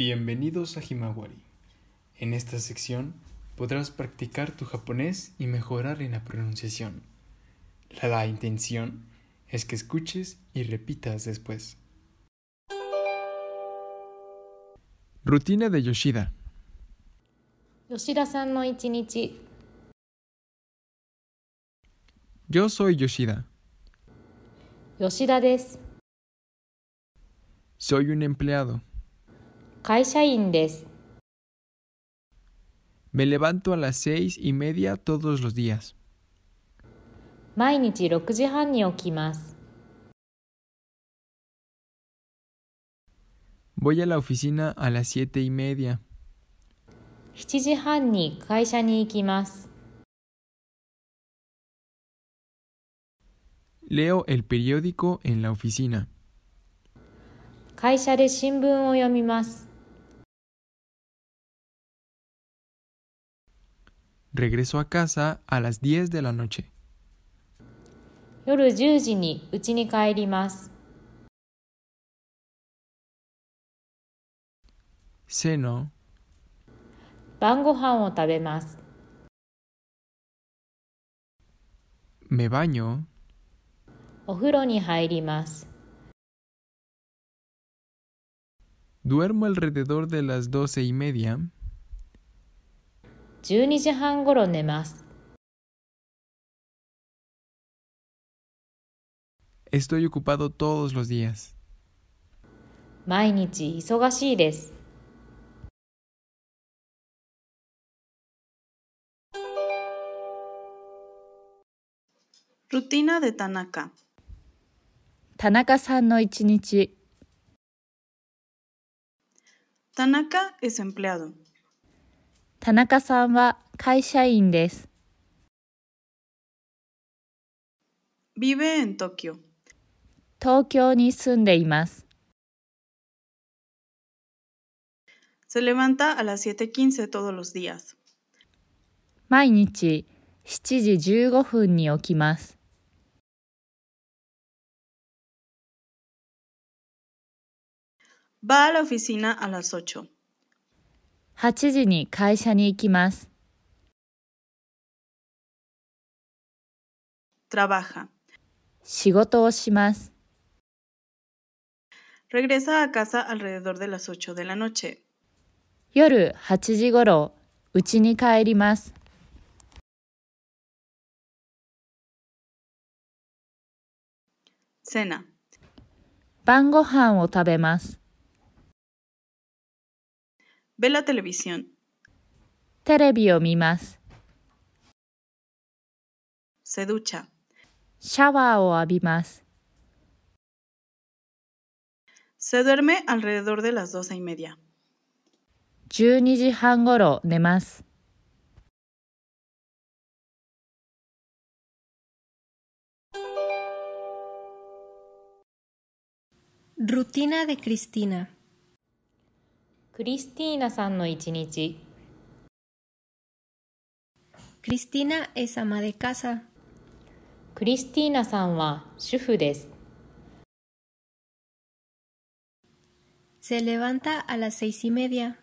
Bienvenidos a Himawari. En esta sección podrás practicar tu japonés y mejorar en la pronunciación. La, intención es que escuches y repitas después. Rutina de Yoshida. Yoshida-san no ichinichi. Yo soy Yoshida. Yoshida des. Soy un empleado. 会社員です Me levanto a las seis y media todos los días. 毎日6時半に起きます Voy a la oficina a las siete y media. 7時半に会社に行きます Leo el periódico en la oficina. 会社で新聞を読みます Regresó a casa a las 10 de la noche. Seno. Me baño. Duermo alrededor de las doce y media. 12時半ごろ寝ます Estoy ocupado todos los días. 毎日忙しいです Rutina de Tanaka. 田中さんの一日 Tanaka es empleado. 田中さんは会社員です Vive en Tokio. 東京に住んでいます Se levanta a las 7:15 todos los días. 毎日7時15分に起きます Va a la oficina a las 8. 8時に会社に行きます Trabaja. 仕事をします Regresa a casa alrededor de las 8 de la noche. 夜8時ごろ家に帰ります Cena. 晩ご飯を食べます Ve la televisión. テレビを見ます Se ducha. シャワーを浴びます Se duerme alrededor de las 12 y media. 12時半ごろ寝ます Rutina de Cristina. クリスティーナさんの一日。クリスティーナ es ama de クリスティーナさんは主婦です。Se levanta a las seis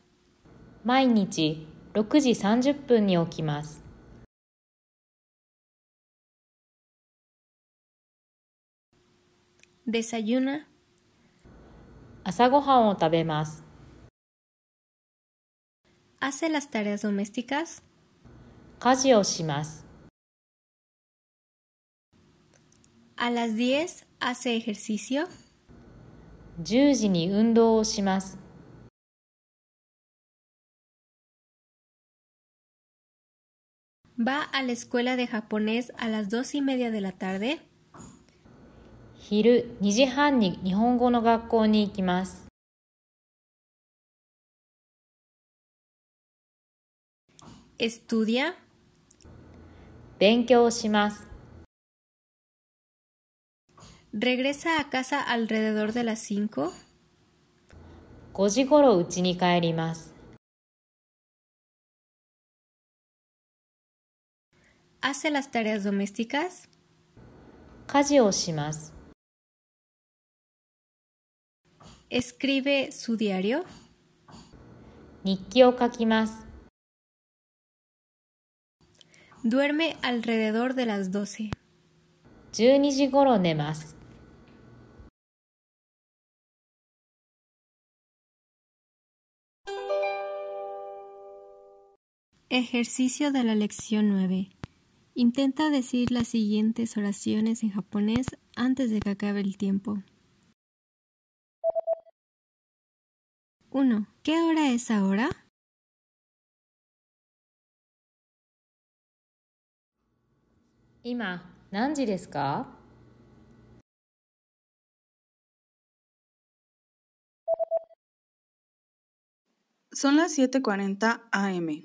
毎日6時30分に起きます。Desayuna. 朝ごはんを食べます。Hace las tareas domésticas. 家事をします A las 10 hace ejercicio. 10時に運動をします Va a la escuela de japonés a las dos y media de la tarde. 昼2時半に日本語の学校に行きます Estudia. 勉強をします Regresa a casa alrededor de las 5. 5時ごろ家に帰ります Hace las tareas domésticas. 家事をします Escribe su diario. 日記を書きます。 Duerme alrededor de las 12. 12時頃寝ます。 Ejercicio de la lección 9. Intenta decir las siguientes oraciones en japonés antes de que acabe el tiempo. 1. ¿Qué hora es ahora? 今、何時ですか？Son las 7:40 am.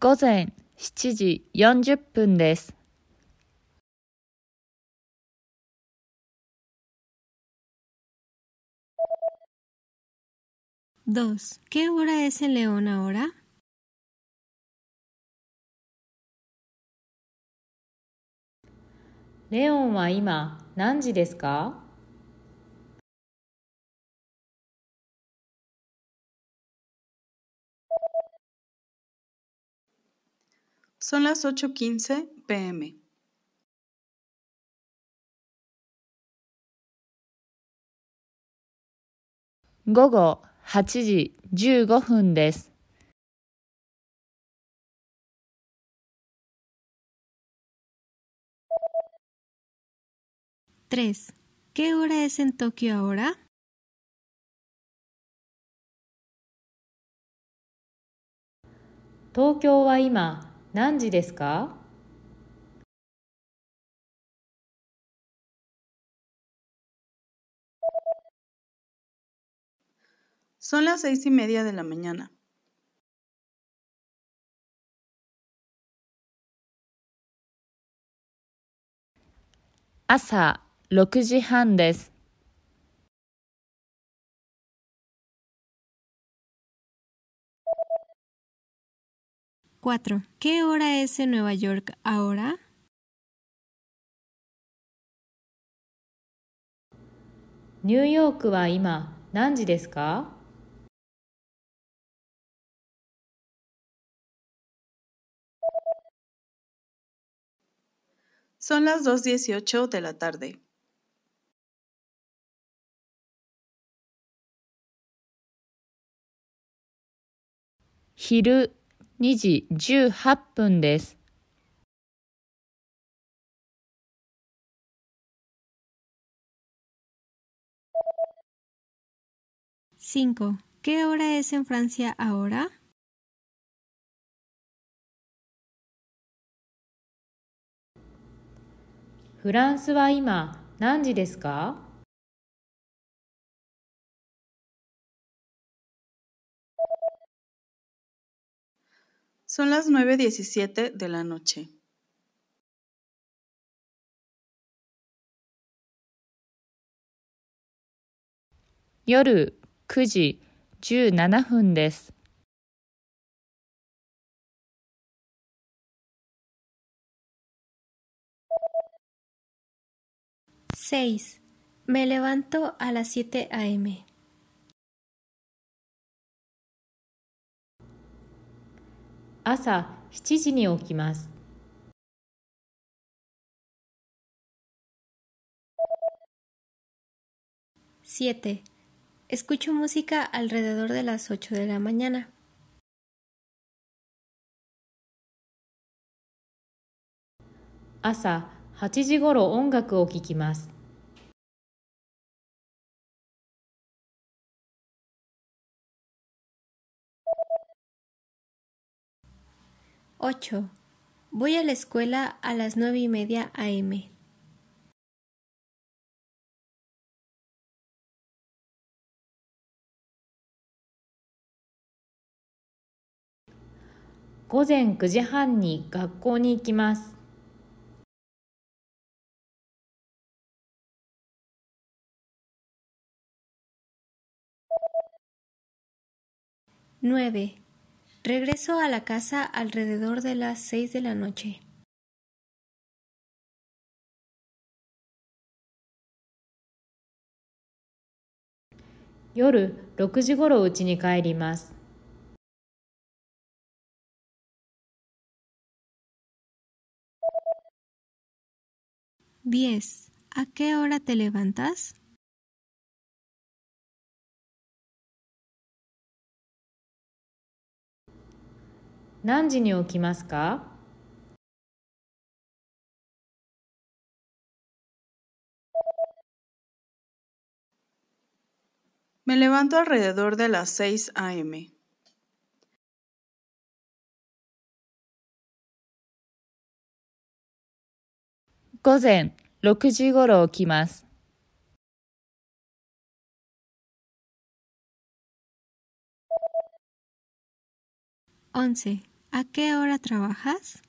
午前7時40分です。2. ¿Qué hora es en León ahora? ¿León wa ima nanji desu ka? Son las 8:15 pm. Gogo 8時15分です。3. ¿Qué hora es en Tokio ahora? 東京は今、何時ですか Son las seis y media de la mañana. 朝6時半です。 4. ¿Qué hora es en Nueva York ahora? ニューヨークは今、何時ですか Son las 2:18 de la tarde. 昼2時18分です。 5. ¿Qué hora es en Francia ahora? フランスは今、何時ですか？Son las 9:17 de la noche. 夜9時17分です。6. Me levanto a las 7 a.m. 朝7時に起きます。 7. Escucho música alrededor de las 8 de la mañana. 朝8時ごろ音楽を聴きます。 8. Voy a la escuela a las 9 y media a.m. 午前9時半に学校に行きます。 9. Regreso a la casa alrededor de las seis de la noche. Yoru, 6時ごろ家に帰ります。10. ¿A qué hora te levantas? 何時に起きますか Me levanto alrededor de las 6 a.m. 午前6時ごろ起きます。11. ¿A qué hora trabajas?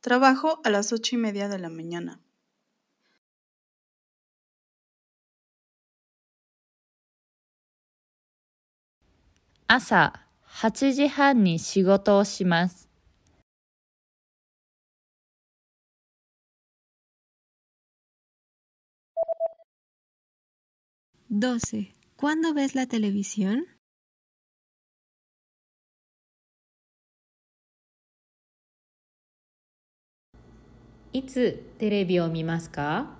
Trabajo a las ocho y media de la mañana. 8時半に仕事をします。12. ¿Cuándo ves la televisión? いつテレビを見ますか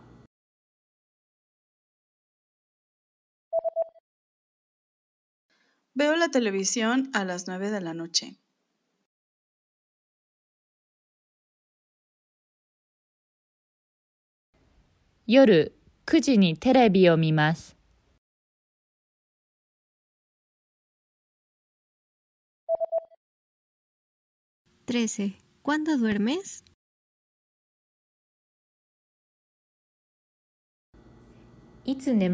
Veo la televisión a las 9 de la noche. 夜9時にテレビを見ます。 13. ¿Cuándo duermes? いつ寝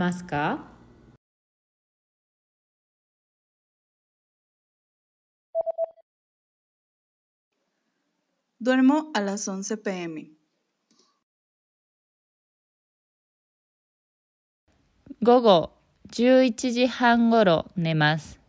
Duermo a las 11 pm. 午後11時半ごろ寝ます。